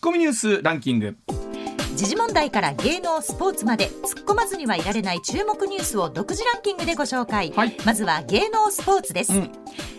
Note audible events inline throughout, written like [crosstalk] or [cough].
ッコミニュースランキング。時事問題から芸能スポーツまで。突っ込まずにはいられない注目ニュースを独自ランキングでご紹介、はい。まずは芸能スポーツです、うん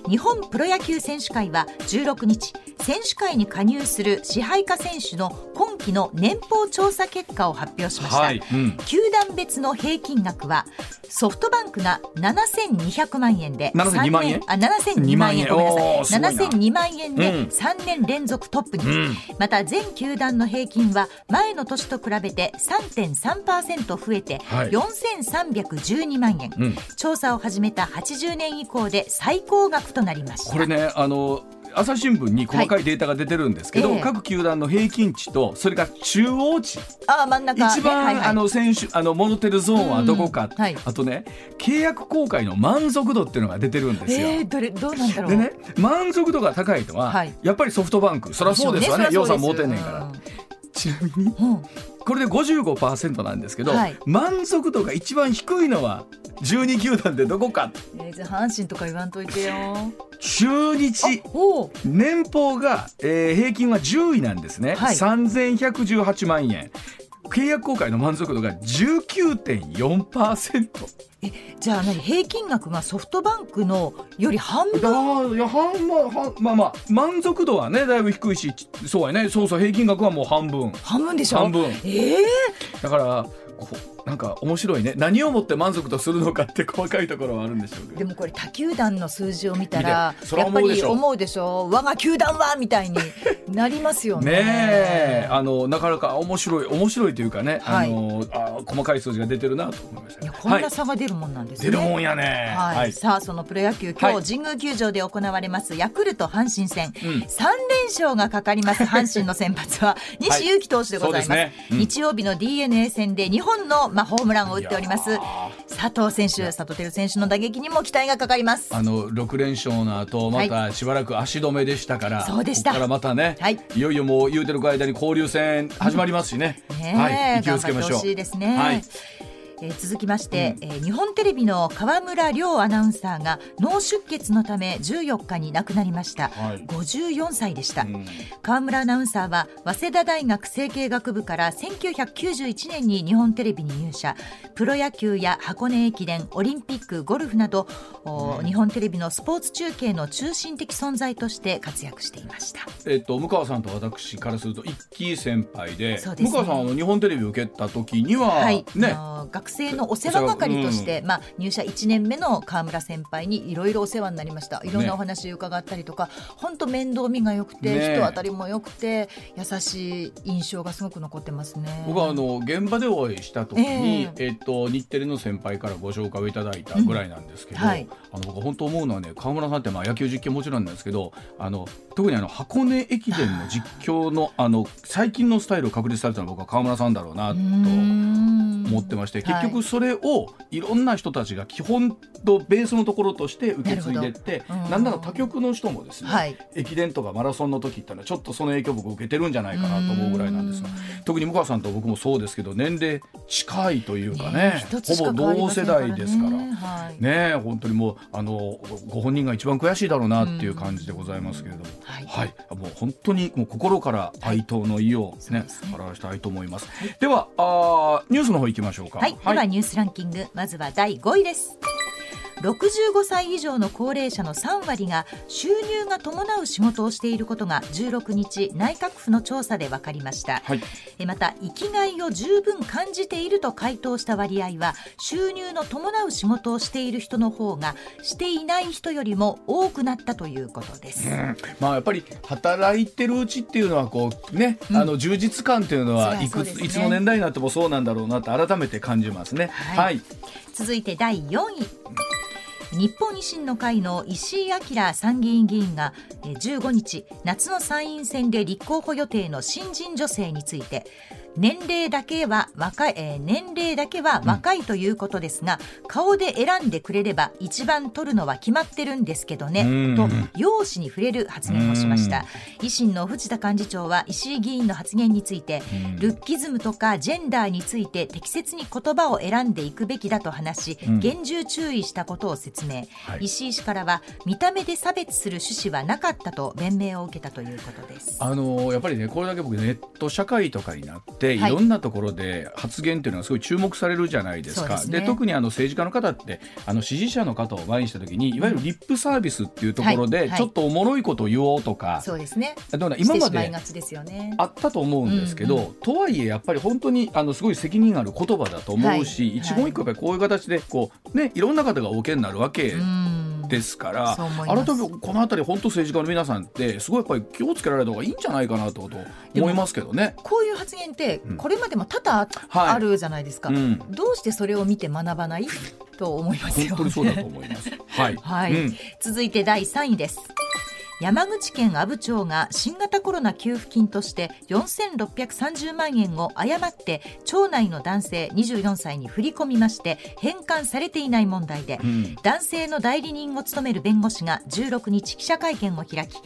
日本プロ野球選手会は16日選手会に加入する支配下選手の今期の年俸調査結果を発表しました、はい、うん、球団別の平均額はソフトバンクが7200万円で72万円？3年あ7002万円。ごめんなさい。7002万円でうん。3年連続トップに、うん。また全球団の平均は前の年と比べて3.3%増えてはい。4312万円、うん。調査を始めた80年以降で最高額となりました。これねあの朝日新聞に細かいデータが出てるんですけど、はい。ええ。各球団の平均値とそれから中央値。あ真ん中。一番、ねはいはい。あの選手あの戻ってるゾーンはどこか、うんはい。あとね契約更改の満足度っていうのが出てるんですよ。えー、どれどうなんだろう。でね満足度が高いのは、はい。やっぱりソフトバンク。そりゃそうですわね。洋さん持てんねんから。ちなみに。うん。うんこれで55%なんですけど、はい。満足度が一番低いのは12球団でどこか。えー、阪神とか言わんといてよ。中日。年俸が、えー平均は10位なんですね、はい。3118万円契約更改の満足度が19.4%じゃあ何？平均額がソフトバンクのより半分？だいや半まはまあまあ満足度はねだいぶ低いしそうやね。そうそう平均額はもう半分。半分でしょ？半分。ええだからなんか面白いね。何をもって満足とするのかって細かいところはあるんでしょうけど。でもこれ他球団の数字を見たらやっぱは思うでしょり思うでしょ我が球団はみたいになりますよね。ねえ。あのなかなか面白い面白いというかね、はい。あのあ細かい数字が出てるなと思いましたこんはない。差が出るもんなんですね。出るもんやね。はい、さあそのプロ野球今はい。日神宮球場で行われますヤクルト阪神戦、うん。3連勝がかかります阪神の先発は西勇輝投手でございます,、ね。うん。日曜日の d n a 戦で2本の、まあ、ホームランを打っております。佐藤選手佐藤輝選手の打撃にも期待がかかります。あの6連勝の後またしばらく足止めでしたから、そうでした。からまたね、はい。いよいよもう言うてる間に交流戦始まりますしね、ねえ、はい、気をつけましょう。ね。はいえー続きまして、えー日本テレビの河村亮アナウンサーが脳出血のため14日に亡くなりました、はい。54歳でした、うん。河村アナウンサーは早稲田大学成蹊学部から1991年に日本テレビに入社。プロ野球や箱根駅伝オリンピックゴルフなど、お日本テレビのスポーツ中継の中心的存在として活躍していました。えっと、向川さんと私からすると一期先輩でね。向川さんは日本テレビを受けた時には、はい、ね。学生のお世話係として、まあ、入社1年目の川村先輩にいろいろお世話になりました。いろんねなお話伺ったりとか本当、面倒見が良くて、ね。人当たりも良くて優しい印象がすごく残ってますね。僕はあの現場でお会いした時に、ええ。っと日テレの先輩からご紹介をいただいたぐらいなんですけど、うんはい。あの僕本当思うのはね川村さんってまあ野球実況もちろんなんですけどあの特にあの箱根駅伝の実況のあの最近のスタイルを確立されたのは僕は川村さんだろうなと思ってまして結局それをいろんな人たちが基本とベースのところとして受け継いでってうん。なんなら他局の人もですね、はい。駅伝とかマラソンの時ってのはちょっとその影響を僕受けてるんじゃないかなと思うぐらいなんですが特に向川さんと僕もそうですけど年齢近いというかね一つしかほぼ同世代ですから。はい。ねえ本当にもうあのご本人が一番悔しいだろうなっていう感じでございますけれども、はい。はい、もう本当にもう心から哀悼の意をね,、ね。表したいと思います。ではあーニュースの方行きましょうか。はい、ではニュースランキングまずは第5位です65歳以上の高齢者の3割が収入が伴う仕事をしていることが16日内閣府の調査で分かりました、はい。えまた生きがいを十分感じていると回答した割合は収入の伴う仕事をしている人の方がしていない人よりも多くなったということです、うん。まあやっぱり働いてるうちっていうのはこうね、うん。あの充実感っていうのはいくねいつの年代になってもそうなんだろうなって改めて感じますね。はい。はい。続いて第4位日本維新の会の石井明参議院議員が15日夏の参院選で立候補予定の新人女性について年齢だけは若い、えー年齢だけは若いということですが、顔で選んでくれれば一番取るのは決まってるんですけどね、うん。と容姿に触れる発言をしました。維新の藤田幹事長は石井議員の発言について、ルッキズムとかジェンダーについて適切に言葉を選んでいくべきだと話し、ん。厳重注意したことを説明、はい。石井氏からは見た目で差別する趣旨はなかったと弁明を受けたということです。あのやっぱりねこれだけ僕ネット社会とかになって、はい。い、ろんなところで発言っていうのはすごい注目されるじゃないですか。そうで特にあの政治家の方ってあの支持者の方を前にした時にいわゆるリップサービスっていうところで、はい。はい。ちょっとおもろいことを言おうとか、そうですね。どうなし今まで。あったと思うんですけど、うんとはいえやっぱり本当にあのすごい責任ある言葉だと思うし、はい。一言一個やっぱりこういう形でこうねいろんな方がお受けになるわけうんですから、そう思います改めてこの辺り本当政治家の皆さんってすごいやっぱり気をつけられた方がいいんじゃないかなと思いますけどね。こういう発言ってうんこれまでも多々はいあるじゃないですか。うんどうしてそれを見て学ばない？と思いますよ、本当にそうだと思います。はい。はい、うん続いて第3位です山口県阿武町が新型コロナ給付金として4630万円を誤って町内の男性24歳に振り込みまして返還されていない問題で、うん。男性の代理人を務める弁護士が16日記者会見を開き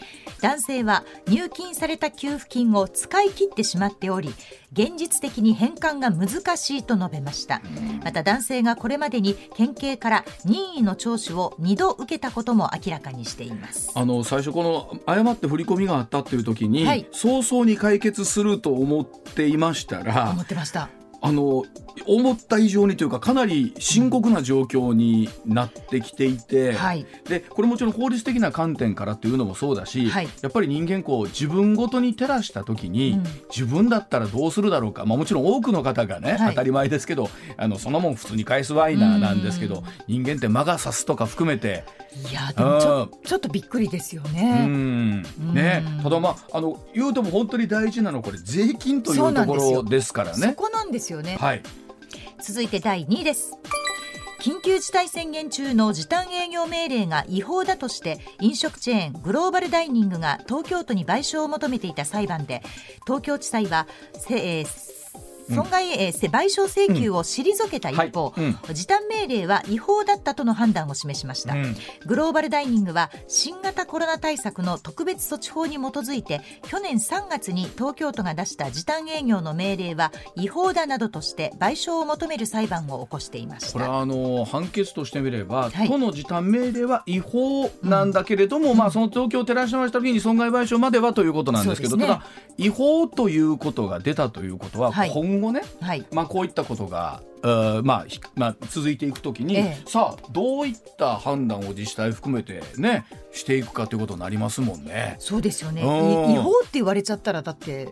男性は入金された給付金を使い切ってしまっており現実的に返還が難しいと述べました。また男性がこれまでに県警から任意の聴取を2度受けたことも明らかにしています。あの最初この誤って振り込みがあったっていう時に、はい。早々に解決すると思っていましたら思ってました。あの思った以上にというかかなり深刻な状況になってきていて、はい。でこれもちろん法律的な観点からっていうのもそうだし、はい。やっぱり人間こう自分ごとに照らした時に、うん。自分だったらどうするだろうか、まあ、もちろん多くの方がね、はい。当たり前ですけどあのそんなもん普通に返すワイナーなんですけどうん人間って魔が差すとか含めて。いやでもちょちょっとびっくりですようね、ん。ね。うん。ただまああの言うても本当に大事なのはこれ税金といそううところですからね。そこなんですよね。はい続いて第2位です。緊急事態宣言中の時短営業命令が違法だとして飲食チェーングローバルダイニングが東京都に賠償を求めていた裁判で東京地裁は、えー損害、え賠償請求を退けた一方、はい。うん。時短命令は違法だったとの判断を示しました、うん。グローバルダイニングは新型コロナ対策の特別措置法に基づいて去年3月に東京都が出した時短営業の命令は違法だなどとして賠償を求める裁判を起こしていました。これはあの判決としてみれば、はい。都の時短命令は違法なんだけれども、まあ、その東京を照らし合わせた時に損害賠償まではということなんですけどね。ただ違法ということが出たということは、はい。今後ね、はい。まあ、こういったことが、えーまあひまあ、続いていくときに、ええ。さあどういった判断を自治体含めてねしていくかということになりますもんね。そうですよね。うん。い違法って言われちゃったらだって、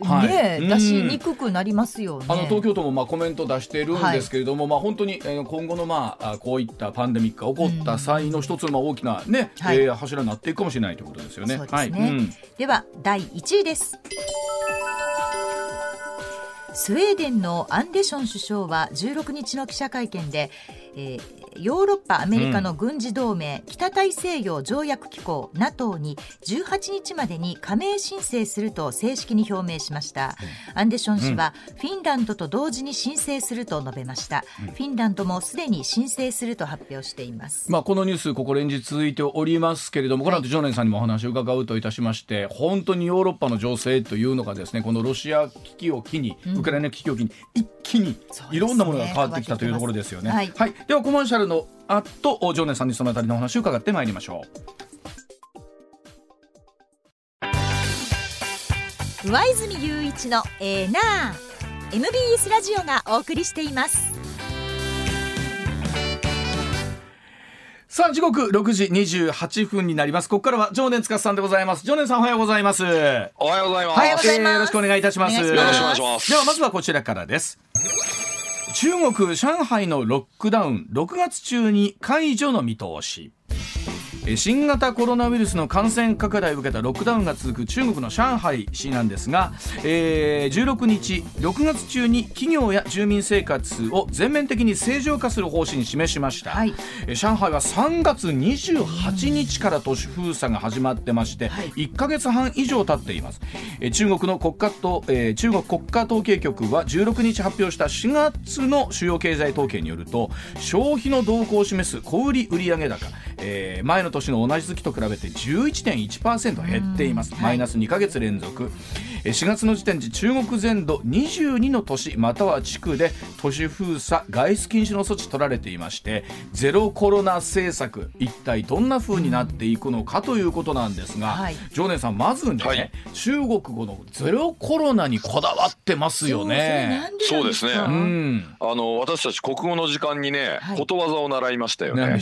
はい。ねうん。出しにくくなりますよね。あの東京都もまあコメント出しているんですけれども、まあ本当にえー今後のまああこういったパンデミックが起こった際の一つのまあ大きなね、はい。えー柱になっていくかもしれないということですよね。そうですね。はい。うん。では第1位ですスウェーデンのアンデション首相は16日の記者会見で、えーヨーロッパアメリカの軍事同盟、北大西洋条約機構 NATO に18日までに加盟申請すると正式に表明しました、アンデション氏は、フィンランドと同時に申請すると述べました、フィンランドもすでに申請すると発表しています。まあ、このニュース、ここ連日続いておりますけれども、この後、常連さんにもお話を伺うといたしまして、本当にヨーロッパの情勢というのがですね、このロシア危機を機に、ウクライナ危機を機に、一気にいろんなものが変わってきたというところですよね。はい。では、コマーシャルの後、常連さんにそのあたりのお話を伺ってまいりましょう。上泉雄一のエーナー。MBS ラジオがお送りしています。さあ時刻6時28分になります。ここからは常年司さんでございます。常年さんおはようございます。はおはようございます。おはようございます。えーよろしくお願いいたします。よろしくお願いします。ではまずはこちらからです中国上海のロックダウン6月中に解除の見通し。新型コロナウイルスの感染拡大を受けたロックダウンが続く中国の上海市なんですが、えー、16日6月中に企業や住民生活を全面的に正常化する方針に示しました、はい、上海は3月28日から都市封鎖が始まってまして、1か月半以上経っています。中国の国家と、えー、中国国家統計局は16日発表した4月の主要経済統計によると消費の動向を示す小売売上高、えー、前の年の同じ月と比べて11.1%減っています、マイナス2か月連続。4月の時点で中国全土22の都市または地区で都市封鎖外出禁止の措置取られていましてゼロコロナ政策一体どんな風になっていくのかということなんですが、はい、常念さんまずね、はい、中国語のゼロコロナにこだわってますよね。そうですね、うん、あの私たち国語の時間にね、はい、ことわざを習いましたよね。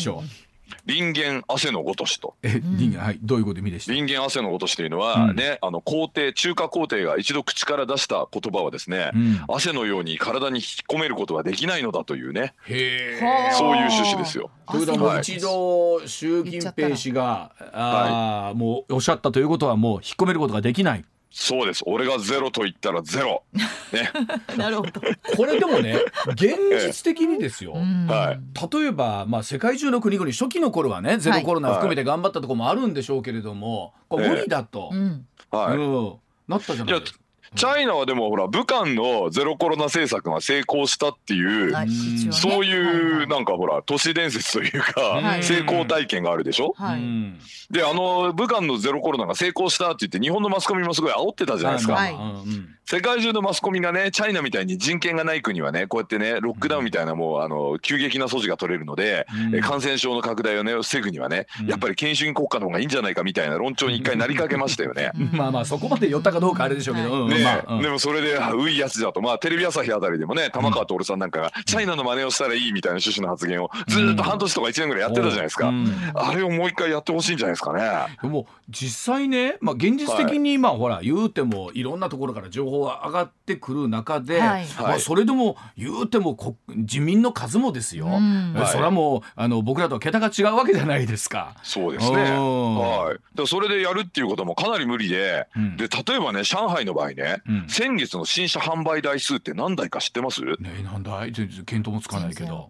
人間汗のごとしと。え、人間、はい、どういうこと意味でした？人間汗のごとしというのは、うん、ね、あの皇帝、中華皇帝が一度口から出した言葉はですね、うん、汗のように体に引き込めることはできないのだというね。へそういう趣旨ですよ。ということは一度習近平氏が、あ、はい、もうおっしゃったということはもう引っ込めることができない。そうです。俺がゼロと言ったらゼロ、ね、[laughs] なるほど。これでもね現実的にですよ、はい、例えば、まあ、世界中の国々初期の頃はねゼロコロナ含めて頑張ったところもあるんでしょうけれども、これ無理だと、はい、うん、なったじゃないですか。チャイナはでもほら武漢のゼロコロナ政策が成功したっていう、そういうなんかほら都市伝説というか、成功体験があるでしょ、はい、であの武漢のゼロコロナが成功したって言って日本のマスコミもすごい煽ってたじゃないですか。はい。世界中のマスコミがねチャイナみたいに人権がない国はねこうやってねロックダウンみたいなもうあの急激な措置が取れるので、うん、感染症の拡大をね防ぐにはね、うん、やっぱり権威主義国家の方がいいんじゃないかみたいな論調に一回なりかけましたよね。[laughs] まあまあそこまで寄ったかどうかあれでしょうけど、ね、まあ、でもそれでういやつだと。まあテレビ朝日あたりでもね玉川徹さんなんかがチャイナの真似をしたらいいみたいな趣旨の発言をずっと半年とか1年ぐらいやってたじゃないですか、あれをもう一回やってほしいんじゃないですかね。でも実際ね、まあ、現実的にまあほら言うてもいろんなところから情報が上がってくる中で、はい、まあ、それでも言うても人民の数もですよ、うん、それはもうあの僕らとは桁が違うわけじゃないですか。そうですね、はい、だそれでやるっていうこともかなり無理でうん、で例えばね上海の場合ね、うん、先月の新車販売台数って何台か知ってます？ね何台？全然見当もつかないけど。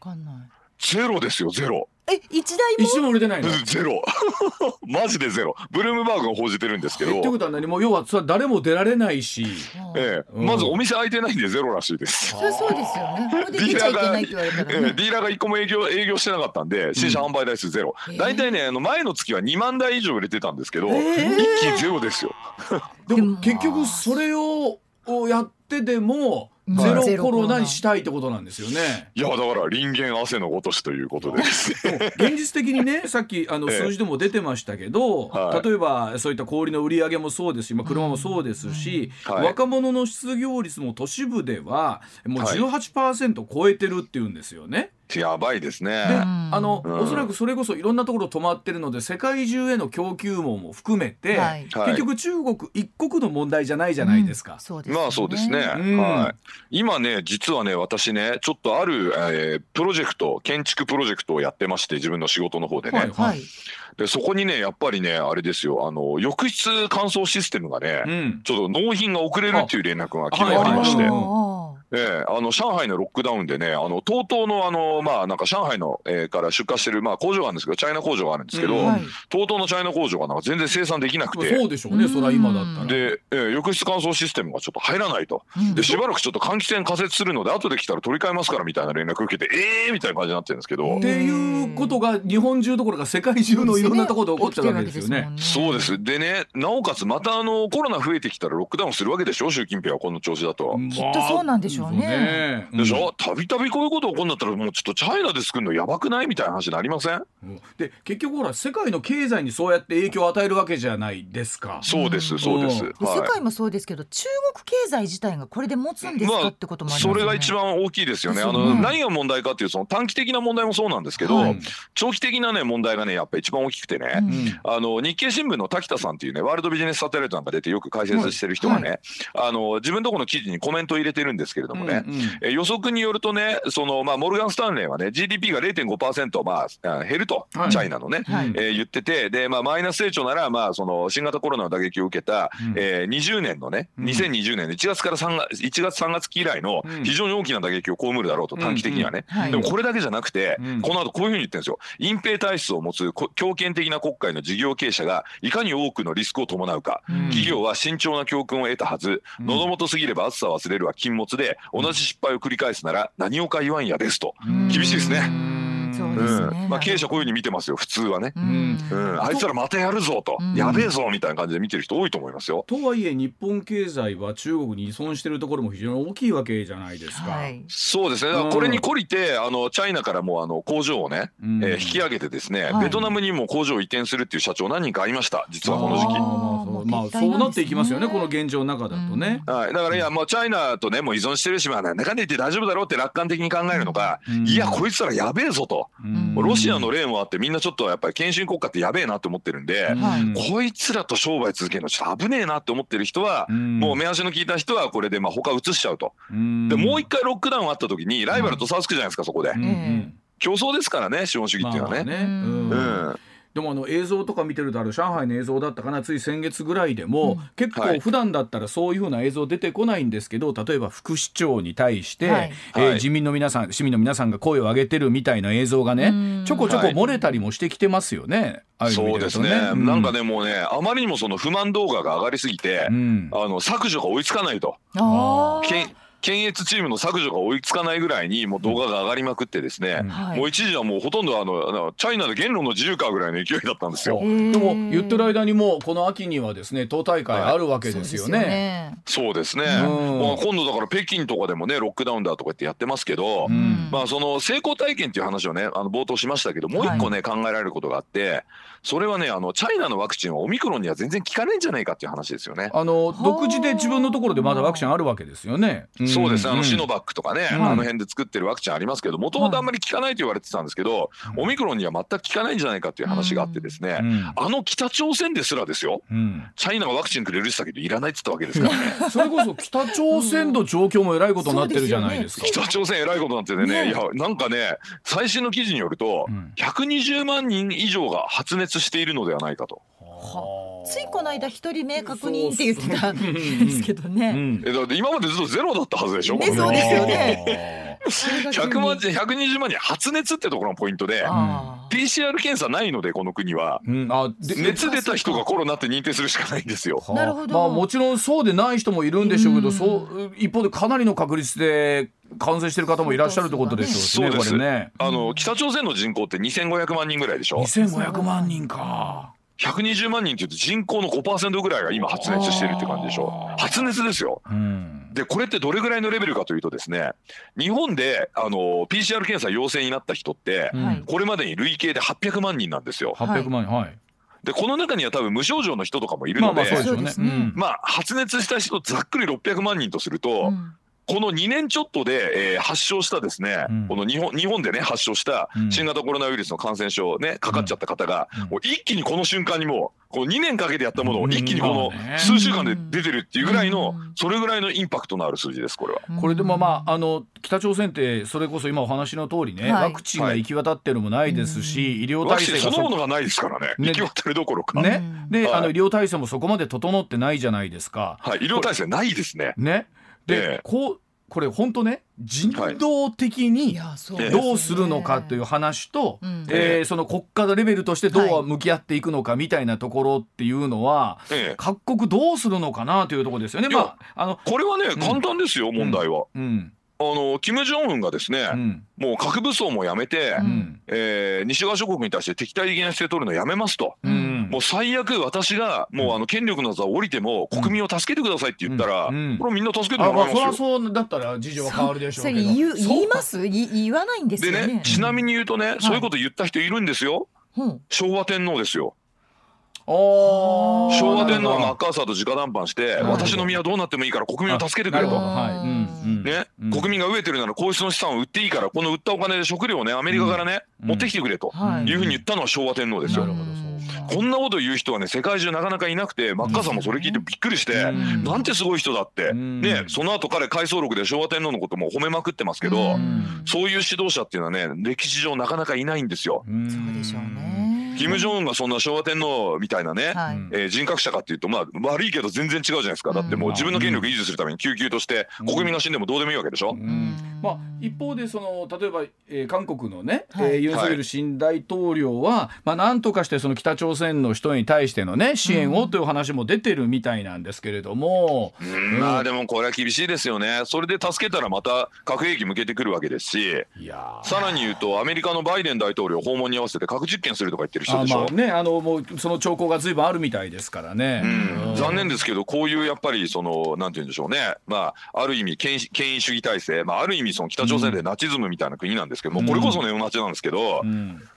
ゼロですよゼロ。え一台も？一も売れてないの？[laughs] ゼロ。[laughs] マジでゼロ。ブルームバーグが報じてるんですけど。ってことは何も？要はそ誰も出られないし、ええ、うん、まずお店開いてないんでゼロらしいです。そそうですよね。ディーラーが、ね、ディーラーが一個も営業営業してなかったんで新車販売台数ゼロ、うん、大体ねあの前の月は2万台以上売れてたんですけど、一気にゼロですよ。でも結局それをやってでもゼロコロナ。にしたいってことなんですよね。いやだから人間汗のごとしという。ことです、[laughs] 現実的にね [laughs] さっきあの数字でも出てましたけど、ええ、例えばそういった氷の売り上げもそうですし、まあ、車もそうですし、うん。はい、若者の失業率も都市部ではもう18%超えてるっていうんですよね。はいやばいですね。で、あの、うん、おそらくそれこそいろんなところ止まってるので世界中への供給網も含めて、はい、結局中国一国の問題じゃないじゃないですか。うん、すね、まあそうですね。うん、はい。今ね実はね私ねちょっとある、えー、プロジェクト建築プロジェクトをやってまして自分の仕事の方でね。はい、はいでそこにねやっぱりねあれですよあの浴室乾燥システムがね、うん、ちょっと納品が遅れるっていう連絡が昨日ありまして。ええ、あの上海のロックダウンでねあの TOTO のあのまあなんか上海の、えー、から出荷してるまあ工場があるんですけどチャイナ工場があるんですけど、うんはい、TOTO のチャイナ工場がなんか全然生産できなくて。そうでしょうねそれは今だったら。で、えー、浴室乾燥システムがちょっと入らないと、うん、でしばらくちょっと換気扇仮設するので後で来たら取り替えますからみたいな連絡受けてええー、みたいな感じになってるんですけど。っていうことが日本中どころか世界中のいろんなところで起こっちゃうわけですよね。そうです。でねなおかつまたあのコロナ増えてきたらロックダウンするわけでしょ習近平はこの調子だと。きっとそうなんでしょうね。でしょ？たびたびこういうこと起こるんだったらもうちょっとチャイナで作るのやばくないみたいな話になりません、うん、で結局ほら世界の経済にそうやって影響を与えるわけじゃないですか。そうですそうです、はい、世界もそうですけど中国経済自体がこれで持つんですか、まあ、ってこともありますね。それが一番大きいですよね。あの、何が問題かっていうその短期的な問題もそうなんですけど、はい、長期的なね問題がねやっぱ一番大きくてね、うん、あの日経新聞の滝田さんっていうねワールドビジネスサテライトなんか出てよく解説してる人がね、はい、あの自分とこの記事にコメントを入れてるんですけれどどもね、うんうん、え予測によるとねその、まあ、モルガン・スタンレーはね GDP が0.5%、まあ、減ると、はい、チャイナのね、はい、えー、言っててで、まあ、マイナス成長なら、まあ、その新型コロナの打撃を受けた、うん、えー、20年のね2020年の1月から3月1月3月期以来の非常に大きな打撃を被るだろうと短期的にはね、でもこれだけじゃなくて、この後こういうふうに言ってるんですよ。隠蔽体質を持つ強権的な国会の事業経営者がいかに多くのリスクを伴うか、企業は慎重な教訓を得たはず、喉元すぎれば暑さを忘れるは禁物で同じ失敗を繰り返すなら何をか言わんやですと厳しいですね。そうですね、まあ、経営者こういうふうに見てますよ普通はね、うん。あいつらまたやるぞと、やべえぞみたいな感じで見てる人多いと思いますよ。とはいえ日本経済は中国に依存しているところも非常に大きいわけじゃないですか。はい、そうですね。これに懲りてあのチャイナからもあの工場をね、えー、引き上げてですね、ベトナムにも工場を移転するっていう社長何人かありました実はこの時期。あまあそう。なっていきますよねこの現状の中だとね。はい、だからいやもうチャイナとねもう依存してるしまあなんだかんだ言って大丈夫だろうって楽観的に考えるのか、いやこいつらやべえぞと、ロシアの例もあってみんなちょっとやっぱり献身国家ってやべえなって思ってるんで、こいつらと商売続けるのちょっと危ねえなって思ってる人は、もう目足の効いた人はこれでまあ他移しちゃうと。でもう一回ロックダウンあった時にライバルと差つくじゃないですかそこで。競争ですからね資本主義っていうのはね。うんでもあの映像とか見てるとある上海の映像だったかなつい先月ぐらいでも、うん、結構普段だったらそういうふうな映像出てこないんですけど例えば副市長に対して、はい、えー、自民の皆さん市民の皆さんが声を上げてるみたいな映像がねちょこちょこ漏れたりもしてきてますよね。はい、そうですね、うん、なんかねもうねあまりにもその不満動画が上がりすぎて、うん、あの削除が追いつかないと。検閲チームの削除が追いつかないぐらいにもう動画が上がりまくってですね、うん、もう一時はもうほとんどあのチャイナで言論の自由かぐらいの勢いだったんですよ。でも言ってる間にもこの秋にはですね党大会あるわけですよね。そうですね。まあ今度だから北京とかでもねロックダウンだとか言ってやってますけど、うん、まあその成功体験っていう話をねあの冒頭しましたけどもう一個ね、はい、考えられることがあって。それはねあのチャイナのワクチンはオミクロンには全然効かないんじゃないかっていう話ですよね。あの独自で自分のところでまだワクチンあるわけですよね。そうです。あのシノバックとかね、うん、あの辺で作ってるワクチンありますけどもともとあんまり効かないと言われてたんですけど、オミクロンには全く効かないんじゃないかっていう話があってですね、うん、あの北朝鮮ですらですよ、うん、チャイナがワクチンくれるって言ったけどいらないって言ったわけですからね。[laughs] それこそ北朝鮮の状況もえらいことになってるじゃないですか。すね、北朝鮮えらいことになっててね、ね。いやなんかね最新の記事によると、うん、120万人以上が発熱しているのではないないかと。ついこの間一人目確認って言ってたんですけどね。えだって今までずっとゼロだったはずでしょ？ね、そうですよね。100万人120万人発熱ってところのポイントで PCR 検査ないのでこの国は、うん、あ熱出た人がコロナって認定するしかないんですよ。なるほど。まあもちろんそうでない人もいるんでしょうけど、うそう一方でかなりの確率で感染してる方もいらっしゃるってことでしょうね。そうですね。あの北朝鮮の人口って2500万人ぐらいでしょ？2500万人か。120万人っていうと人口の5%ぐらいが今発熱してるって感じでしょ。発熱ですよ、うん、でこれってどれぐらいのレベルかというとですね日本であの PCR 検査陽性になった人って、うん、これまでに累計で800万人なんですよ。800万はい。でこの中には多分無症状の人とかもいるので、まあ発熱した人ざっくり600万人とすると、うん、この2年ちょっとで、えー、発症したですね、うん、この日本日本でね発症した新型コロナウイルスの感染症ねかかっちゃった方が、もう一気にこの瞬間にもうこの2年かけてやったものを一気にこの数週間で出てるっていうぐらいの、それぐらいのインパクトのある数字ですこれは。これでもまああの北朝鮮ってそれこそ今お話の通りね、はい、ワクチンが行き渡ってるのもないですし、はい、医療体制がそのものがないですからね、ね、行き渡るどころか。ね、で、はい、あの医療体制もそこまで整ってないじゃないですか。はい、医療体制ないですね。ねで、えー、こうこれ本当ね人道的にどうするのかという話と、はい、えー、その国家レベルとしてどう向き合っていくのかみたいなところっていうのは、はい、各国どうするのかなというところですよね。まあ、あのこれはね、うん、簡単ですよ問題は。うん、うんあの金正恩がですね、うん、もう核武装もやめて、うん、えー、西側諸国に対して敵対的な姿勢取るのやめますと、うん、もう最悪私がもうあの権力の座を降りても国民を助けてくださいって言ったら、これみんな助けてもらいますよ。まあ、そそうだったら事情は変わるでしょうけど。言言います言わないんですよね。でねちなみに言うとね、そういうこと言った人いるんですよ。昭和天皇ですよ。昭和天皇がマッカーサーと直談判して、私の身はどうなってもいいから国民を助けてくれと、ね、国民が飢えてるなら皇室の資産を売っていいからこの売ったお金で食料をねアメリカからね、持ってきてくれとい。うふうに言ったのは昭和天皇ですよ。こんなこと言う人はね世界中なかなかいなくてマッカーサーもそれ聞いてびっくりして、なんてすごい人だって、ねその後彼回想録で昭和天皇のことも褒めまくってますけど、そういう指導者っていうのはね歴史上なかなかいないんですよ。そうでしょうね金正恩がそんな昭和天皇みたいなね、はい、えー、人格者かっていうとまあ悪いけど全然違うじゃないですか。だってもう自分の権力維持するために救急として国民が死んでもどうでもいいわけでしょ？うん、まあ、一方でその例えば、えー、韓国のね、はい、えー、ユン・ソギル新大統領は、まあ、なんとかしてその北朝鮮の人に対してのね支援をという話も出てるみたいなんですけれども、うん、まあでもこれは厳しいですよね。それで助けたらまた核兵器向けてくるわけですし。さらに言うとアメリカのバイデン大統領訪問に合わせて核実験するとか言ってる人でしょ。あまあねあのもうその兆候がずいぶんあるみたいですからね、うん、残念ですけどこういうやっぱりそのなんて言うんでしょうね。まあある意味権権威主義体制、まあ、ある意味その北朝鮮でナチズムみたいな国なんですけども、これこそネオナチなんですけど、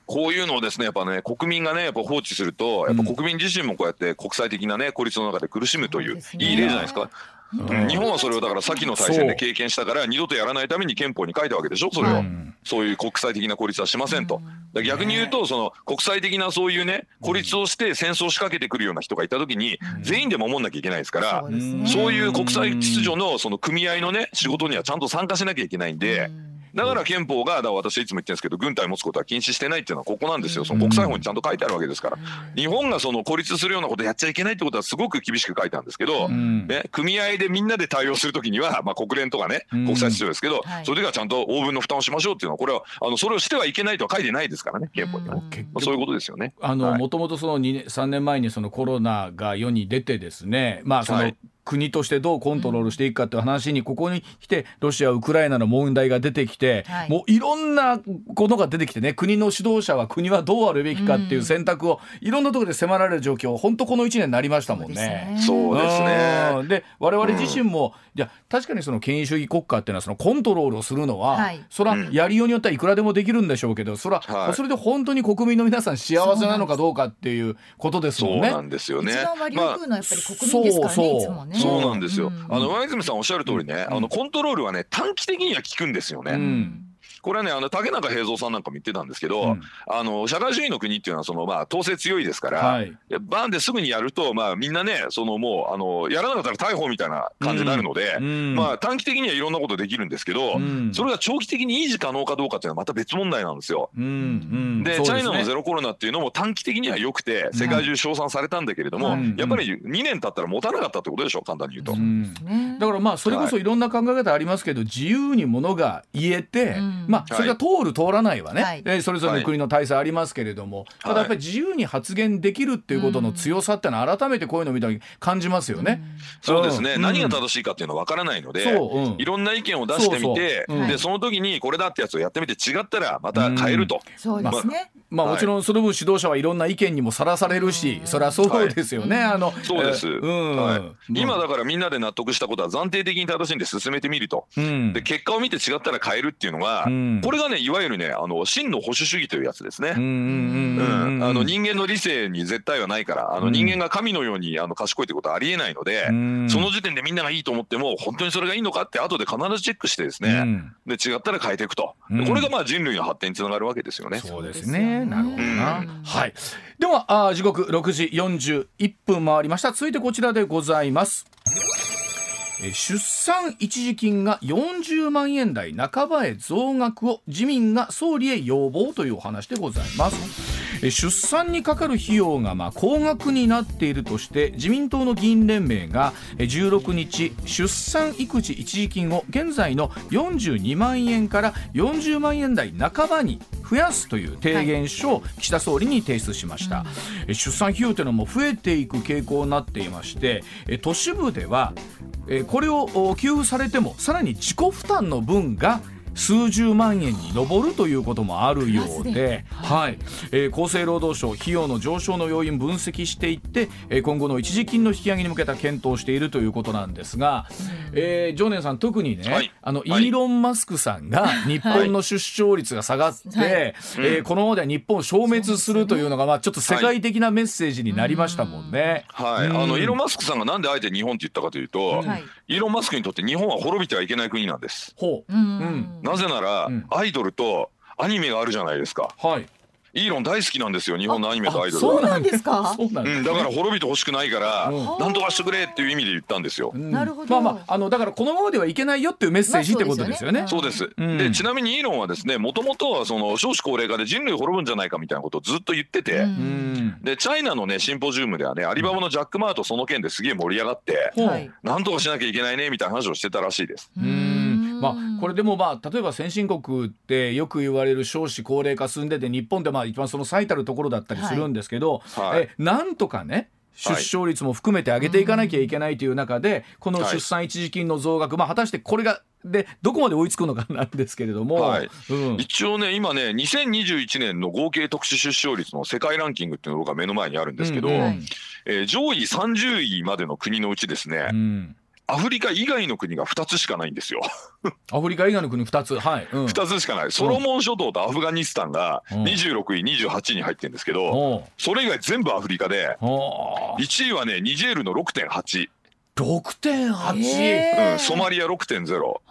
こういうのをですねやっぱね国民がねやっぱ放置するとやっぱ国民自身もこうやって国際的なね孤立の中で苦しむという、いい例じゃないですか。日本はそれをだから先の大戦で経験したから二度とやらないために憲法に書いたわけでしょ？それを、そういう国際的な孤立はしませんと、逆に言うとその国際的なそういうね孤立をして戦争を仕掛けてくるような人がいた時に全員で守んなきゃいけないですからそういう国際秩序のその組合のね仕事にはちゃんと参加しなきゃいけないんで。だから憲法がだ私いつも言ってるんですけど軍隊持つことは禁止してないっていうのはここなんですよ。その国際法にちゃんと書いてあるわけですから。日本がその孤立するようなことやっちゃいけないってことはすごく厳しく書いてあるんですけど、ね、組合でみんなで対応するときには、まあ、国連とかね国際秩序ですけど、それではちゃんと応分の負担をしましょうっていうのはこれはあのそれをしてはいけないとは書いてないですからね憲法には、まあ、そういうことですよね。あのもともとその2年3年前にそのコロナが世に出てですねまあその、はい国としてどうコントロールしていくかという話にここに来てロシアウクライナの問題が出てきて、はい、もういろんなことが出てきてね国の指導者は国はどうあるべきかっていう選択をいろんなところで迫られる状況本当この1年になりましたもんね。そうですね。で我々自身も、うん、いや確かにその権威主義国家っていうのはそのコントロールをするのは、はい、それはやりようによってはいくらでもできるんでしょうけどそれは、はい、それで本当に国民の皆さん幸せなのかどうかっていうことですもんね。そうなんですよね。一番割り食うのはやっぱり国民ですからね、まあ、いつもね。そうなんですよ。あの上泉さんおっしゃる通りね、あのコントロールはね短期的には効くんですよね。これはねあの竹中平蔵さんなんかも言ってたんですけど、うん、あの社会主義の国っていうのはその、まあ、統制強いですから、はい、バンですぐにやると、まあ、みんなねそのもうあのやらなかったら逮捕みたいな感じになるので、うん、まあ、短期的にはいろんなことできるんですけど、うん、それが長期的に維持可能かどうかっていうのはまた別問題なんですよ。で、チャイナのゼロコロナっていうのも短期的には良くて世界中称賛されたんだけれども、やっぱり2年経ったら持たなかったってことでしょ簡単に言うと。だからまあそれこそいろんな考え方ありますけど、自由にものが言えて、まあそれが通る通らないはね、はい、それぞれの国の体制ありますけれども、はい、ただやっぱり自由に発言できるっていうことの強さってのは改めてこういうのを見た時感じますよね。そうですね、うん、何が正しいかっていうのは分からないので、うん、いろんな意見を出してみてでその時にこれだってやつをやってみて違ったらまた変えると。そうですね、まあ、もちろんその分指導者はいろんな意見にもさらされるし、それはそうですよね。あのそうです、うん。はい、今だからみんなで納得したことは暫定的に正しいんで進めてみると、で結果を見て違ったら変えるっていうのが、これがねいわゆるねあの真の保守主義というやつですね。あの人間の理性に絶対はないからあの人間が神のようにあの賢いってことはありえないので、その時点でみんながいいと思っても本当にそれがいいのかって後で必ずチェックしてですね、で違ったら変えていくと、これがまあ人類の発展につながるわけですよね。そうですねなるほどな、はい。ではあ時刻6時41分回りました。続いてこちらでございます。出産一時金が40万円台半ばへ増額を自民が総理へ要望というお話でございます出産にかかる費用がまあ高額になっているとして自民党の議員連盟が16日出産育児一時金を現在の42万円から40万円台半ばに増やすという提言書を岸田総理に提出しました、はい、出産費用というのも増えていく傾向になっていまして都市部ではこれを給付されてもさらに自己負担の分が数十万円に上るということもあるようで、はい、えー、厚生労働省費用の上昇の要因分析していって、えー、今後の一時金の引き上げに向けた検討をしているということなんですが、えー、常念さん特にね、はい、あの、イーロン・マスクさんが日本の出生率が下がって、はい、えー、このままでは日本を消滅するというのが、まあ、ちょっと世界的なメッセージになりましたもんね。はい、あのイーロン・マスクさんがなんであえて日本って言ったかというと、イーロン・マスクにとって日本は滅びてはいけない国なんです。ほう、うん、なぜなら、アイドルとアニメがあるじゃないですか。はい。イーロン大好きなんですよ日本のアニメとアイドルそうなんですか、[laughs] うん、だから滅びてほしくないから、なんとかしてくれっていう意味で言ったんですよ、なるほど。まあまああのだからこのままではいけないよっていうメッセージってことですよね、そうです、でちなみにイーロンはですねもともとはその少子高齢化で人類滅ぶんじゃないかみたいなことをずっと言ってて、でチャイナのねシンポジウムではねアリババのジャック・マーとその件ですげえ盛り上がって、なんとかしなきゃいけないねみたいな話をしてたらしいです。まあ、これでもまあ例えば先進国ってよく言われる少子高齢化進んでて日本でまあ一番その最たるところだったりするんですけど、はい、えなんとかね出生率も含めて上げていかなきゃいけないという中で、この出産一時金の増額、まあ、果たしてこれがでどこまで追いつくのかなんですけれども、はい。うん、一応ね今ね2021年の合計特殊出生率の世界ランキングっていうのが目の前にあるんですけど、うん。うん、えー、上位30位までの国のうちですね、うんアフリカ以外の国が2つしかないんですよ。[laughs] アフリカ以外の国2つ、はい、うん、2つしかない。ソロモン諸島とアフガニスタンが26位、28位に入ってるんですけど、それ以外全部アフリカで、1位はね、ニジェールの6.8。6.8? うん、ソマリア6.0。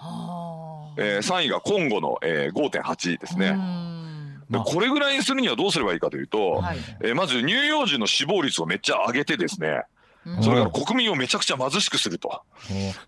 えー、3位がコンゴの、えー、5.8ですね。でこれぐらいにするにはどうすればいいかというと、はい、えー、まず乳幼児の死亡率をめっちゃ上げてですね、それから国民をめちゃくちゃ貧しくすると、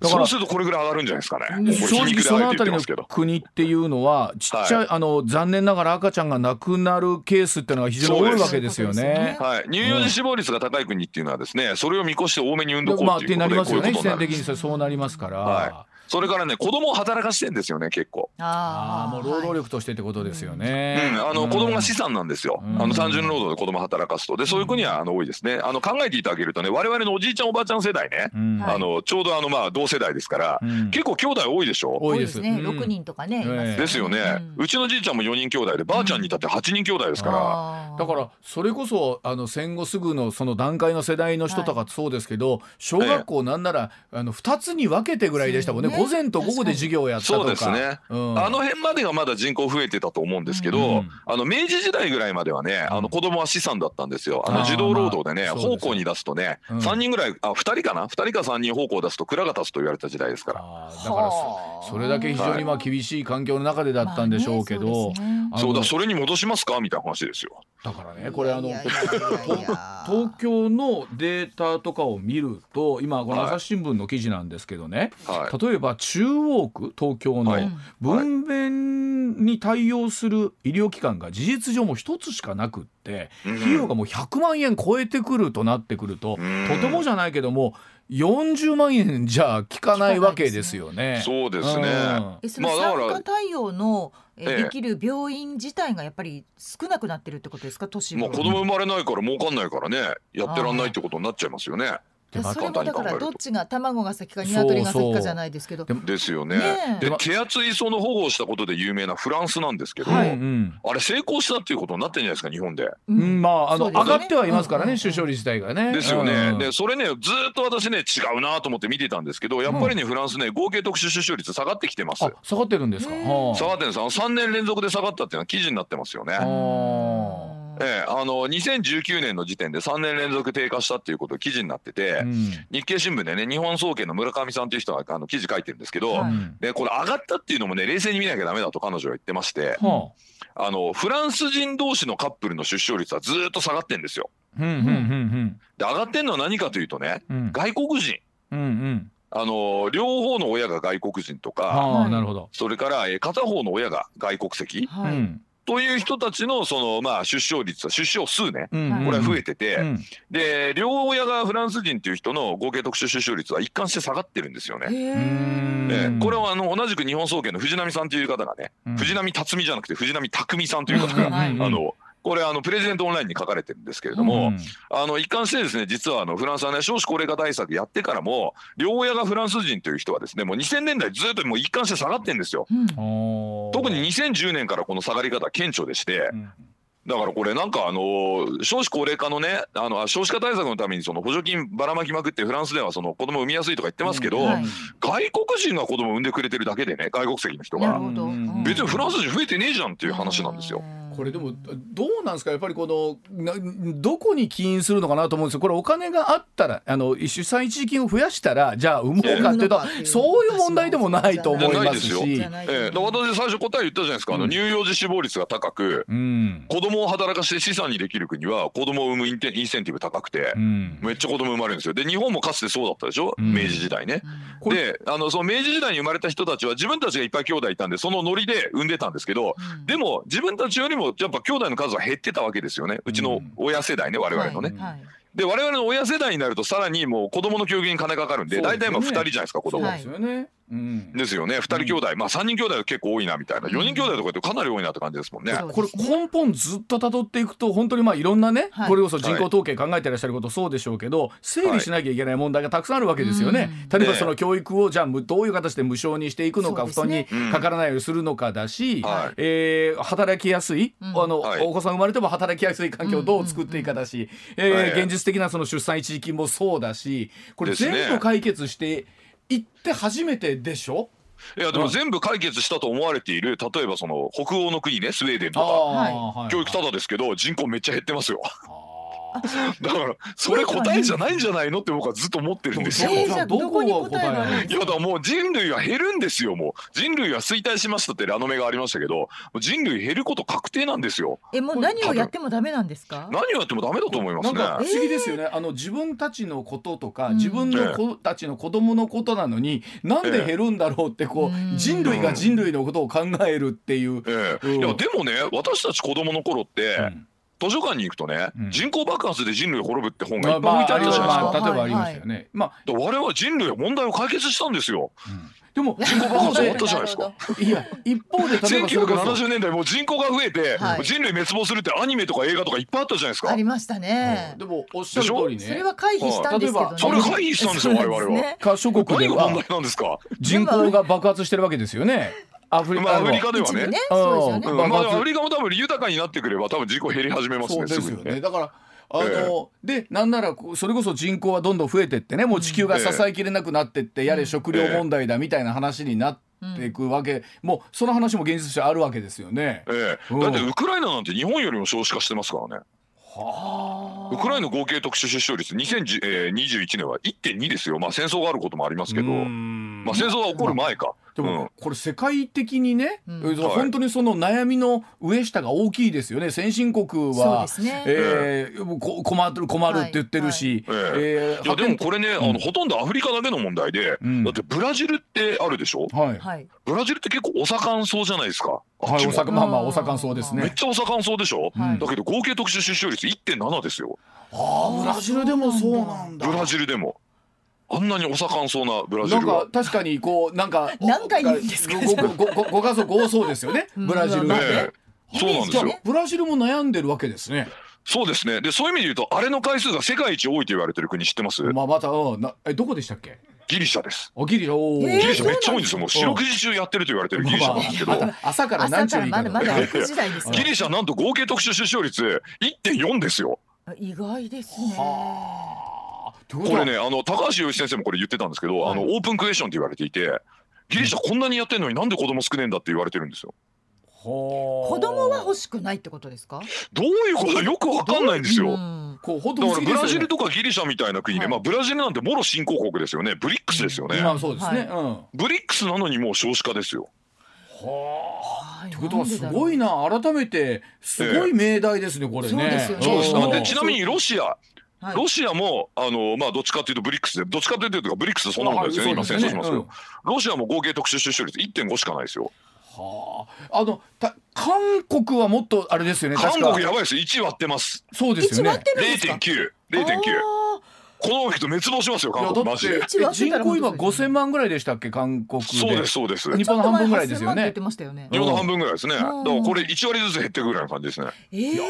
そうするとこれぐらい上がるんじゃないですかね。正直そのあたりの国っていうのはちっちゃい、はい、あの残念ながら赤ちゃんが亡くなるケースっていうのが非常に多いわけですよね。はい、乳幼児死亡率が高い国っていうのはですね、それを見越して多めに産んどこうっていうことで、まあ、ってなりますよね。必然的にそうなりますから。はいそれからね子供を働かしてんですよね結構。ああもう労働力としてってことですよね、うん、あの子供が資産なんですよ、うん、あの単純労働で子供働かすと。でそういう国はあの多いですね。あの考えていただけるとね我々のおじいちゃんおばあちゃん世代ね、うん、あのちょうどあのまあ同世代ですから、結構兄弟多いでしょ。多いです。ね。6人とかね、ですよね、うちのじいちゃんも4人兄弟でばあちゃんに至って8人兄弟ですから、だからそれこそあの戦後すぐのその段階の世代の人とかそうですけど、小学校なんならあの2つに分けてぐらいでしたもんね午前と午後で授業やったとか。そうですね、うん、あの辺までがまだ人口増えてたと思うんですけど、うん、あの明治時代ぐらいまではねあの子供は資産だったんですよ。あの児童労働でね奉公に出すとね、うん、3人ぐらいあ2人かな？2人か3人奉公出すと蔵が立つと言われた時代ですから。だからそれだけ非常にまあ厳しい環境の中でだったんでしょうけど、そうだそれに戻しますか？みたいな話ですよ。だからねこれあの東京のデータとかを見ると今この朝日新聞の記事なんですけどね、はい、例えば中央区東京の分娩に対応する医療機関が事実上も一つしかなくって、費用がもう100万円超えてくるとなってくると、とてもじゃないけども40万円じゃ効かないわけですよね。そうですね。うん、その産科対応の、えできる病院自体がやっぱり少なくなってるってことですか？都市部。まあ子供生まれないから儲かんないからねやってらんないってことになっちゃいますよね。それもだからどっちが卵が先か鶏が先かじゃないですけど。ですよねで手厚いその保護をしたことで有名なフランスなんですけど、はい、あれ成功したっていうことになってんじゃないですか日本で、うん、まああの、ね、上がってはいますからね、出生率自体がね。ですよね、でそれねずっと私ね違うなと思って見てたんですけどやっぱりね、フランスね合計特殊出生率下がってきてます。下がってるんですか？下がってるんです。あの3年連続で下がったっていうのは記事になってますよねええ、あの2019年の時点で3年連続低下したっていうこと記事になってて、うん、日経新聞でね日本総研の村上さんという人があの記事書いてるんですけど、はい、でこれ上がったっていうのもね冷静に見なきゃダメだと彼女は言ってまして、はあ、あのフランス人同士のカップルの出生率はずっと下がってんですよ。で上がってんのは何かというとね、うん、外国人。うんうん。あの両方の親が外国人とか、なるほど。それから片方の親が外国籍、はい、という人たちのそのまあ出生率は出生数ね、これは増えてて、で両親がフランス人っていう人の合計特殊出生率は一貫して下がってるんですよね。ねこれはあの同じく日本総研の藤波さんという方がね、藤波辰巳じゃなくて藤波匠さんという方が、あのこれあのプレジデントオンラインに書かれてるんですけれども、うん、あの一貫してですね実はあのフランスはね少子高齢化対策やってからも両親がフランス人という人はですねもう2000年代ずっともう一貫して下がってんですよ。うん、特に2010年からこの下がり方顕著でして。うん。だからこれなんかあの少子高齢化のねあの少子化対策のためにその補助金ばらまきまくってフランスではその子供産みやすいとか言ってますけど、外国人が子供産んでくれてるだけでね外国籍の人が。別にフランス人増えてねえじゃんっていう話なんですよ。これでもどうなんですか？やっぱりこのどこに起因するのかなと思うんですよ。これお金があったらあの出産一時金を増やしたらじゃあ産もうかっていうと、そういう問題でもないと思いますし。えー、私最初答え言ったじゃないですか、あの乳幼児死亡率が高く、うん、子供を働かして資産にできる国は子供を産むインテインセンティブ高くて、うん、めっちゃ子供生まれるんですよ。で日本もかつてそうだったでしょ、うん、明治時代ね、であのその明治時代に生まれた人たちは自分たちがいっぱい兄弟いたんでそのノリで産んでたんですけど、でも自分たちよりもやっぱ兄弟の数は減ってたわけですよね。うちの親世代ね我々のね。はいはい。で我々の親世代になるとさらにもう子供の教育に金かかるんで大体まあ2人じゃないですか子供。ですよね。うん、ですよね2人兄弟、うん、まあ3人兄弟は結構多いなみたいな。4人兄弟とかってかなり多いなって感じですもんね。これ根本ずっと辿っていくと本当にまあいろんなね、はい、これこそ人口統計考えてらっしゃることそうでしょうけど整理しなきゃいけない問題がたくさんあるわけですよね。はい、例えばその教育をじゃあどういう形で無償にしていくのか、ね、布団にかからないようにするのかだし、はい、えー、働きやすい、うん、あの、お子さん生まれても働きやすい環境をどう作っていくかだし、えー、現実的なその出産一時金もそうだしこれ全部解決していって初めてでしょ？いやでも全部解決したと思われている例えばその北欧の国ねスウェーデンとか。教育ただですけど人口めっちゃ減ってますよ。[laughs] だからそれ答えじゃないんじゃないのって僕はずっと思ってるんですよ。えー、どこに答えがいやだもう人類は減るんですよもう人類は衰退しましたってラノメがありましたけど人類減ること確定なんですよ。えもう何をやってもダメなんですか？何をやってもダメだと思いますね。不思議ですよね。あの自分たちのこととか、自分の子たちの子供のことなのに、えー、なんで減るんだろうってこう、えー、人類が人類のことを考えるっていう。えー、いやでもね私たち子供の頃って。うん図書館に行くとね、うん、人口爆発で人類滅ぶって本がいっぱい置いてあるじゃないですか。まあまあ、例えばありましたよね。まあ、我々は人類は問題を解決したんですよ。うんでも人口爆発終わったじゃないですか。いや一方で1970年代もう人口が増えて、はい、人類滅亡するってアニメとか映画とかいっぱいあったじゃないですか。ありましたね。でもおっしゃる通りね。それは回避したんですけどね。それ回避したんですよ我々は。か諸国では人口が爆発してるわけですよね。アフリカ,、アフリカではね。ね。そうですよね。まあ、アフリカも多分豊かになってくれば多分人口減り始めますね。そうですよね。だからあの、えー、でなんならそれこそ人口はどんどん増えてってねもう地球が支えきれなくなってって、やれ食料問題だみたいな話になって。いくわけ、うん、もうその話も現実としてあるわけですよね、ええ、だってウクライナなんて日本よりも少子化してますからね。はあ、ウクライナ合計特殊出生率2021年は1.2ですよ。まあ戦争があることもありますけど。まあ戦争が起こる前か、でもこれ世界的にね、うん、本当にその悩みの上下が大きいですよね。先進国は、ね。えー、困る困るって言ってるし、はい。はい、えー、いやでもこれね、あのほとんどアフリカだけの問題で、うん、だってブラジルってあるでしょ、はい、ブラジルって結構お盛んそうじゃないですか。はい、おさまあまあお盛んそうですね。めっちゃお盛んそうでしょ、はい、だけど合計特殊出生率1.7ですよ。ああブラジルでもそうなんだ。ブラジルでも。あんなにお盛んそうなブラジルは。確かにこうなんか [laughs] 何回言うんですか？ごごご家族多そうですよね。ブラジル。ね、そうなんですよ。ブラジルも悩んでるわけですね。そうですね。でそういう意味で言うとあれの回数が世界一多いと言われてる国知ってます？まあまたなえどこでしたっけ？ギリシャです。ギリシャ、おギリシャめっちゃ多いんですよ。もう四六時中やってると言われてるギリシャなんですけど。朝から何時まだまだ [laughs] ギリシャなんと合計特殊出生率1.4ですよ。意外ですね。これねあの高橋洋一先生もこれ言ってたんですけど、はい、あのオープンクエスチョンって言われていてギリシャこんなにやってんのになんで子供少ねえんだって言われてるんですよ。子供は欲しくないってことですか？どういうこと？よくわかんないんですよ。だからブラジルとかギリシャみたいな国で、はい、まあブラジルなんてもろ新興国ですよね。ブリックスですよね。まあそうですね、ブリックスなのにもう少子化ですよ。はあ。とい。うことはすごいな。改めてすごい命題ですね、これね。そうですよね。ちなみにロシアはい、ロシアもあの、まあ、どっちかというとブリックスでどっちかというとブリックスそんなもんですよね、今戦争しますけど、うん、ロシアも合計特殊出生率1.5しかないですよ。はあ、あのた韓国はもっとあれですよね韓国やばいです。1割ってます。そうですよね。0.9 0.9この人滅亡しますよ韓国マジで。人口今5000万ぐらいでしたっけ韓国そうですそうです。日本の半分ぐらいですよね。日本の半分ぐらいですね。だからこれ1割ずつ減っていくぐらいの感じですね。いやこ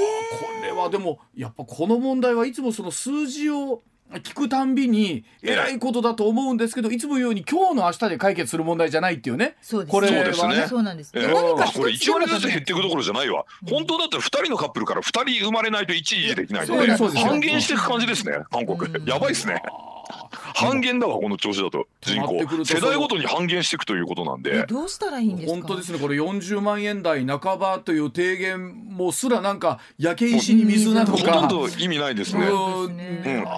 れはでもやっぱこの問題はいつもその数字を聞くたんびにえらいことだと思うんですけどいつも言うように今日の明日で解決する問題じゃないっていうね。そうです。これは。ね。そうなんです、えー、何かこれ1割ずつ減っていくどころじゃないわ、うん、本当だったら2人のカップルから2人生まれないと1維持できないので半減していく感じですね韓国、やばいですね [laughs] 半減だわこの調子だと。人口。世代ごとに半減していくということなんで。どうしたらいいんですか？本当ですねこれ40万円台半ばという提言もすらなんか焼け石に水なのか。ほとんど意味ないですね、うん、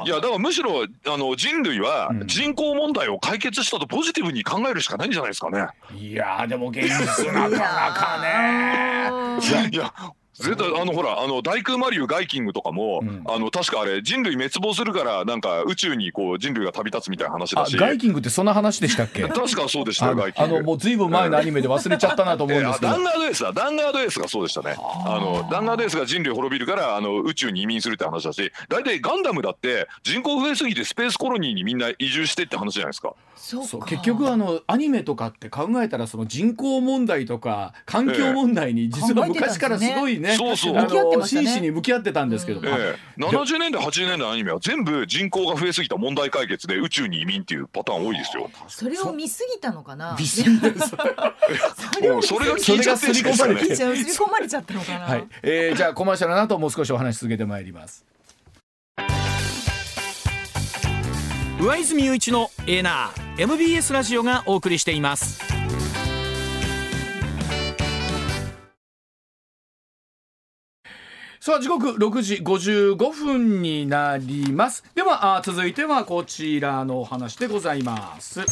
いやだからむしろあの人類は人口問題を解決したとポジティブに考えるしかないんじゃないですかね。いやでも現実なかなかね。いや絶対あのほらあの大空マリュウガイキングとかも、うん、あの確かあれ人類滅亡するからなんか宇宙にこう人類が旅立つみたいな話だし。ガイキングってそんな話でしたっけ？[laughs] 確かそうでしたガイキングあのもうずいぶん前のアニメで忘れちゃったなと思うんですけど、ダンガードエースだ。ダンガードエースがそうでしたね。あのダンガードエースが人類滅びるからあの宇宙に移民するって話だし。大体ガンダムだって人口増えすぎてスペースコロニーにみんな移住してって話じゃないですかそう結局あのアニメとかって考えたらその人口問題とか環境問題に実は昔からすごいね,、そうそう。あの真摯に向き合ってたんですけど。も、ええ、70年代80年代のアニメは全部人口が増えすぎた問題解決で宇宙に移民っていうパターン多いですよ。それを見すぎたのかな？見す。ぎたそれが聞いちゃってすり込まれちゃったのかな、はい。えー、じゃあコマーシャルの後もう少しお話し続けてまいります上泉雄一のエーナー MBS ラジオがお送りしています。さあ時刻6時55分になります。ではあ続いてはこちらのお話でございます。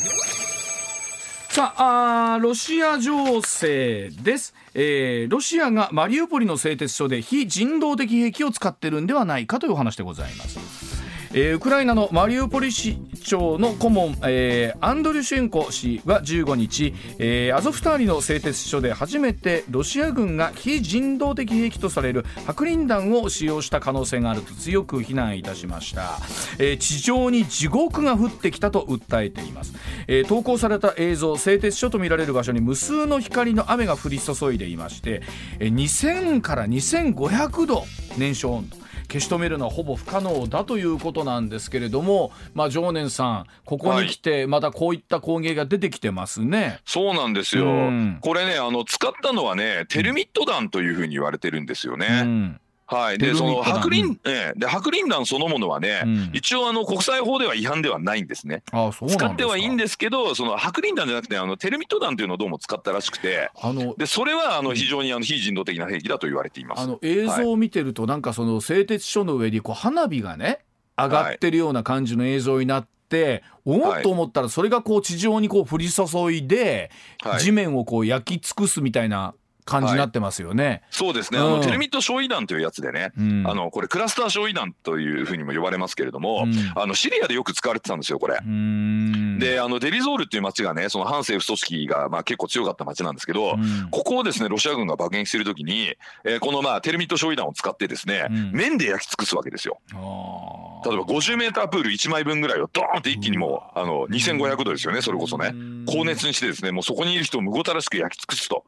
さああロシア情勢です、えー、ロシアがマリウポリの製鉄所で非人道的兵器を使ってるんではないかというお話でございます。えー、ウクライナのマリウポリ市長の顧問、えー、アンドリュシェンコ氏は15日、えー、アゾフターリの製鉄所で初めてロシア軍が非人道的兵器とされる白リン弾を使用した可能性があると強く非難いたしました、えー、地上に地獄が降ってきたと訴えています、えー、投稿された映像製鉄所とみられる場所に無数の光の雨が降り注いでいまして、えー、2000から2500度燃焼温度。消し止めるのはほぼ不可能だということなんですけれども、まあ、常念さん、ここに来て、またこういった攻撃が出てきてますね。そうなんですよ、うん、これねあの、使ったのはね、テルミット弾というふうに言われてるんですよね。うんはい、でその白リン、ええ、で白リン弾そのものはね、うん、一応あの国際法では違反ではないんですね。あそう使ってはいいんですけど、その白リン弾じゃなくてあのテルミット弾というのをどうも使ったらしくて、あのでそれはあの非常にあの非人道的な兵器だと言われています。あの映像を見てると、なんかその製鉄所の上にこう花火がね上がってるような感じの映像になって。おおっと思ったらそれがこう地上にこう降り注いで地面をこう焼き尽くすみたいな感じになってますよね。はい、そうですね、あのテルミット焼夷弾というやつでね、うん、あのこれクラスター焼夷弾というふうにも呼ばれますけれども、うん、あのシリアでよく使われてたんですよこれ。であのデリゾールっていう町がねその反政府組織がまあ結構強かった町なんですけど、うん、ここをですねロシア軍が爆撃するときに、えー、このまあテルミット焼夷弾を使ってですね、面で焼き尽くすわけですよ。例えば50メータープール1枚分ぐらいをドーンって一気にもうあの2500度ですよねそれこそね。高熱にしてですねもうそこにいる人をむごたらしく焼き尽くすと。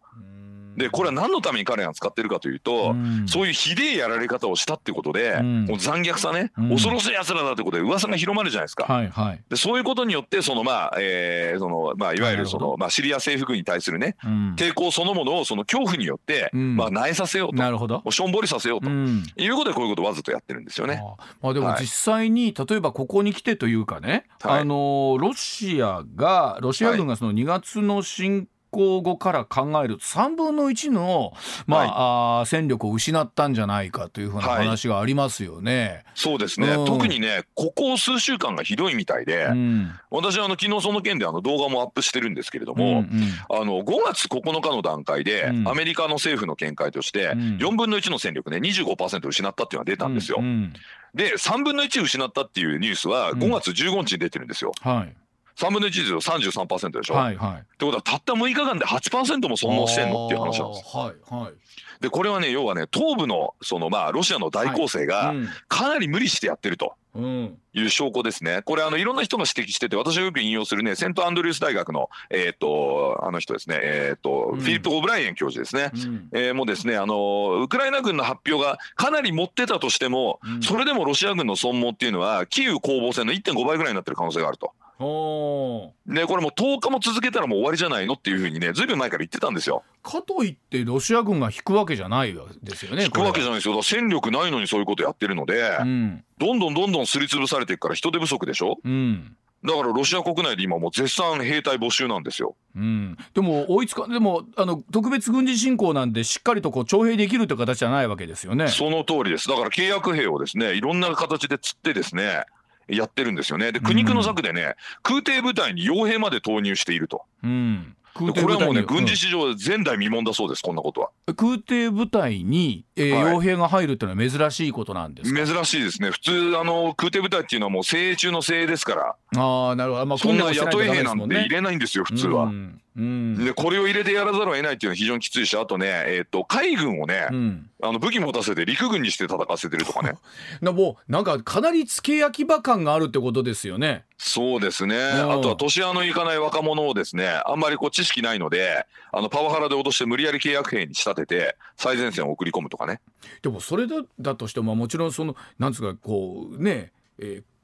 でこれは何のために彼が使ってるかというと、うん、そういうひでえやられ方をしたってことで、うん、残虐さね、うん、恐ろしい奴らだってことで噂が広まるじゃないですか。はいはい、でそういうことによってそのまあ、えーそのまあ、いわゆるその、まあ、シリア政府軍に対するね、抵抗そのものをその恐怖によって、まあ、萎えさせようと。なるほど。しょんぼりさせようと、いうことでこういうことをわざとやってるんですよね。あまあ、でも実際に、はい、例えばここに来てというかね、はい、あのロシアがロシア軍がその2月の侵攻行後から考えると3分の1の、まあ、はい、あ戦力を失ったんじゃないかというふうな話がありますよね。はい、そうですね、うん、特にねここ数週間がひどいみたいで、うん、私はあの昨日その件であの動画もアップしてるんですけれども、うんうん、あの5月9日の段階で、アメリカの政府の見解として、4分の1の戦力ね25%失ったっていうのが出たんですよ。うんうん、で3分の1失ったっていうニュースは5月15日に出てるんですよ。はい3分の1で33%でしょ。はいはい、ってことはたった6日間で8%も損耗してんのっていう話なんです。はいはい、でこれはね要はね東部のそのまあロシアの大攻勢がかなり無理してやってると。いう証拠ですね。これあのいろんな人が指摘してて私がよく引用するねセントアンドリュース大学のえっ、ー、とあの人ですねえっ、ー、と、うん、フィリップ・オブライエン教授ですね。うん、えー、もうですねあのウクライナ軍の発表がかなり持ってたとしても、うん、それでもロシア軍の損耗っていうのはキーウ攻防戦の1.5倍ぐらいになってる可能性があると。ね、これも10日も続けたらもう終わりじゃないのっていうふうにねずいぶん前から言ってたんですよ。かといってロシア軍が引くわけじゃないですよね。引くわけじゃないですよ戦力ないのにそういうことやってるので、うん、どんどんどんどんすりつぶされていくから人手不足でしょ？うんだからロシア国内で今もう絶賛兵隊募集なんですよ。うん、でも追いつかでもあの特別軍事侵攻なんでしっかりとこう徴兵できるという形じゃないわけですよね。その通りです。だから契約兵をですねいろんな形で釣ってですねやってるんですよね。で苦肉の策でね、うん、空挺部隊に傭兵まで投入していると。うんこれはもうね、軍事史上前代未聞だそうです、こんなことは。空挺部隊に、えーはい、傭兵が入るっていうのは珍しいことなんです珍しいですね。普通、あの、空挺部隊っていうのはもう精鋭中の精鋭ですから。ああ、なるほど。まあ、そんな雇い兵なんて入れないんですよ、普通は。うんうん、でこれを入れてやらざるを得ないっていうのは非常にきついしあとね、えーと、海軍をね、うん、あの武器持たせて陸軍にして戦わせてるとかね。[laughs] もうなんかかなり付け焼き場感があるってことですよね。そうですね。あとは年屋のいかない若者をですねあんまりこう知識ないのであのパワハラで脅して無理やり契約兵に仕立てて最前線を送り込むとかね。でもそれだだとしてももちろんそのなんですかこうねえー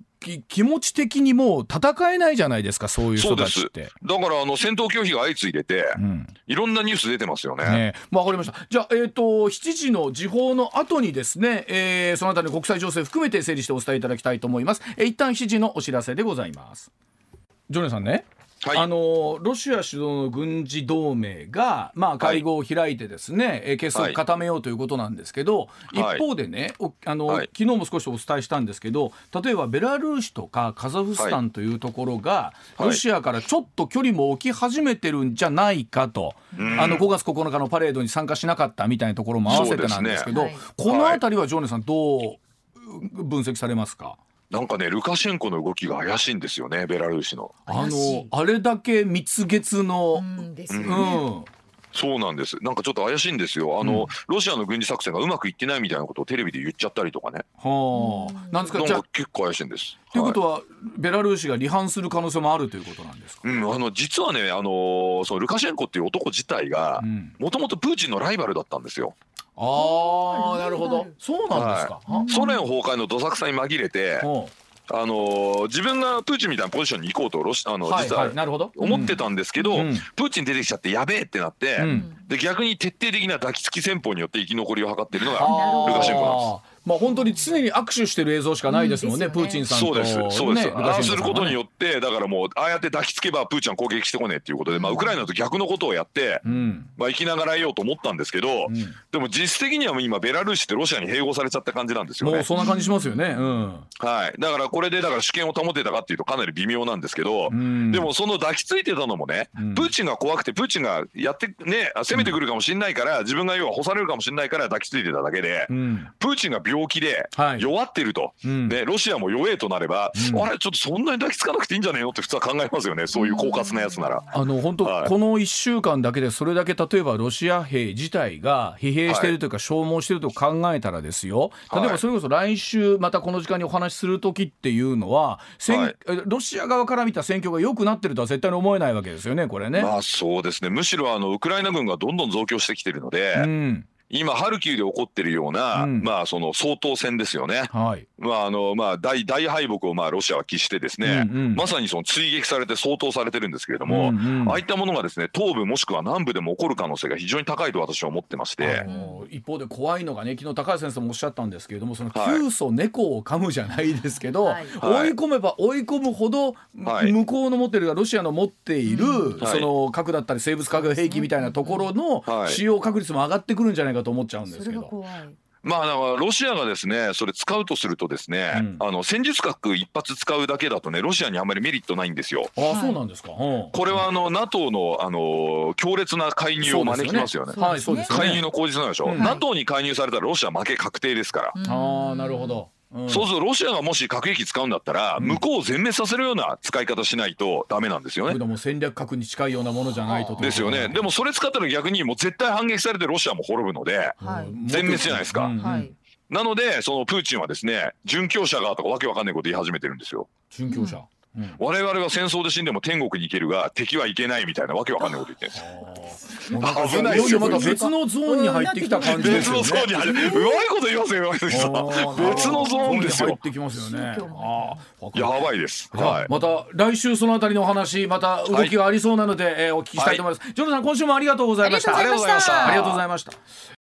気持ち的にもう戦えないじゃないですかそういう人たちってだからあの戦闘拒否が相次いでて、うん、いろんなニュース出てますよね。ねわかりましたじゃあ、えーと、7時の時報の後にですね、えー、そのあたりの国際情勢含めて整理してお伝えいただきたいと思います。えー、一旦7時のお知らせでございます。ジョネさんねはい、あのロシア主導の軍事同盟が、まあ、会合を開いてですね、はい、結束固めようということなんですけど、はい、一方でねあの、はい、昨日も少しお伝えしたんですけど例えばベラルーシとかカザフスタンというところが、ロシアからちょっと距離も置き始めてるんじゃないかと、あの5月9日のパレードに参加しなかったみたいなところも合わせてなんですけど、ね、この辺りはジョーネさんどう分析されますか？なんかねルカシェンコの動きが怪しいんですよねベラルーシの。あのあれだけ蜜月の、うんですね、うんそうなんです。なんかちょっと怪しいんですよ。あの、うん、ロシアの軍事作戦がうまくいってないみたいなことをテレビで言っちゃったりとかね。はあ。なんですか。じゃ結構怪しいんです。ということは、はい、ベラルーシが離反する可能性もあるということなんですか？うん、あの実はね、あのそのルカシェンコっていう男自体がもともとプーチンのライバルだったんですよ。ああ、なるほど。そうなんですか。はい、ソ連崩壊のどさくさに紛れて。あのー、自分がプーチンみたいなポジションに行こうとロシあの、実は思ってたんですけど、プーチン出てきちゃってやべえってなって、うん、で逆に徹底的な抱きつき戦法によって生き残りを図っているのがルカシェンコなんです。まあ本当に常に握手してる映像しかないですもんね、うん、プーチンさんと、そうです。そうです、ね、ああすることによってだからもうああやって抱きつけばプーチン攻撃してこねえっていうことで、まあ、ウクライナと逆のことをやって、うん、まあ、生きながらえようと思ったんですけど、うん、でも実質的には今ベラルーシってロシアに併合されちゃった感じなんですよね。もうそんな感じしますよね、うん、はい。だからこれでだから主権を保てたかっていうとかなり微妙なんですけど、でもその抱きついてたのもね、プーチンが怖くてプーチンがやってね攻めてくるかもしれないから、自分が要は干されるかもしれないから抱きついてただけで、プーチンが病気で、はい。弱ってると、うん、でロシアも弱えとなれば、うん、あれちょっとそんなに抱きつかなくていいんじゃねえのって普通は考えますよね。そういう狡猾なやつなら。あの本当、はい、この1週間だけでそれだけ例えばロシア兵自体が疲弊しているというか消耗していると考えたらですよ。例えばそれこそ来週またこの時間にお話しする時っていうのは、はい、ロシア側から見た戦況が良くなってるとは絶対に思えないわけですよねこれね。まあそうですね。むしろあのウクライナ軍がどんどん増強してきてるので。うん今ハルキウで起こってるような、うん、まあその総統戦ですよね。はい。まああのまあ大大敗北をまあロシアは喫してですね、うんうん、まさにその追撃されて掃討されてるんですけれども、うんうん、ああいったものがですね東部もしくは南部でも起こる可能性が非常に高いと私は思ってまして。一方で怖いのがね昨日高橋先生もおっしゃったんですけれどもその急祖猫を噛むじゃないですけど、はい、追い込めば追い込むほど、はい、向こうの持ってるロシアの持っている、うん、その核だったり生物化学兵器みたいなところの使用確率も上がってくるんじゃないかと思っちゃうんですけど。まあ、だからロシアがですねそれ使うとするとですね、うん、あの戦術核一発使うだけだとねロシアにあんまりメリットないんですよ。あそうなんですか、これはあの NATO のあの強烈な介入を招きますよね。はい、そうですね介入の口実なんでしょ。うん、NATO に介入されたらロシア負け確定ですから。ああなるほど。そうするとロシアがもし核兵器使うんだったら、向こうを全滅させるような使い方しないとダメなんですよね。も戦略核に近いようなものじゃないとですよね。でもそれ使ったら逆にもう絶対反撃されてロシアも滅ぶので、全滅じゃないですか。なのでそのプーチンはですね殉教者がとかわけわかんないこと言い始めてるんですよ。殉教者、我々は戦争で死んでも天国に行けるが敵はいけないみたいなわけわかんないこと言ってるんです危ないですよ。また別のゾーンに入ってきた感じですよね。別のゾーンに入って、うまいこと言いますよ、別のゾーンですよ。入ってきますよね。あやばいです。はい。また来週そのあたりのお話、また動きがありそうなので、えお聞きしたいと思います。ジョナさん、今週もありがとうございました。ありがとうございました。ありがとうございました。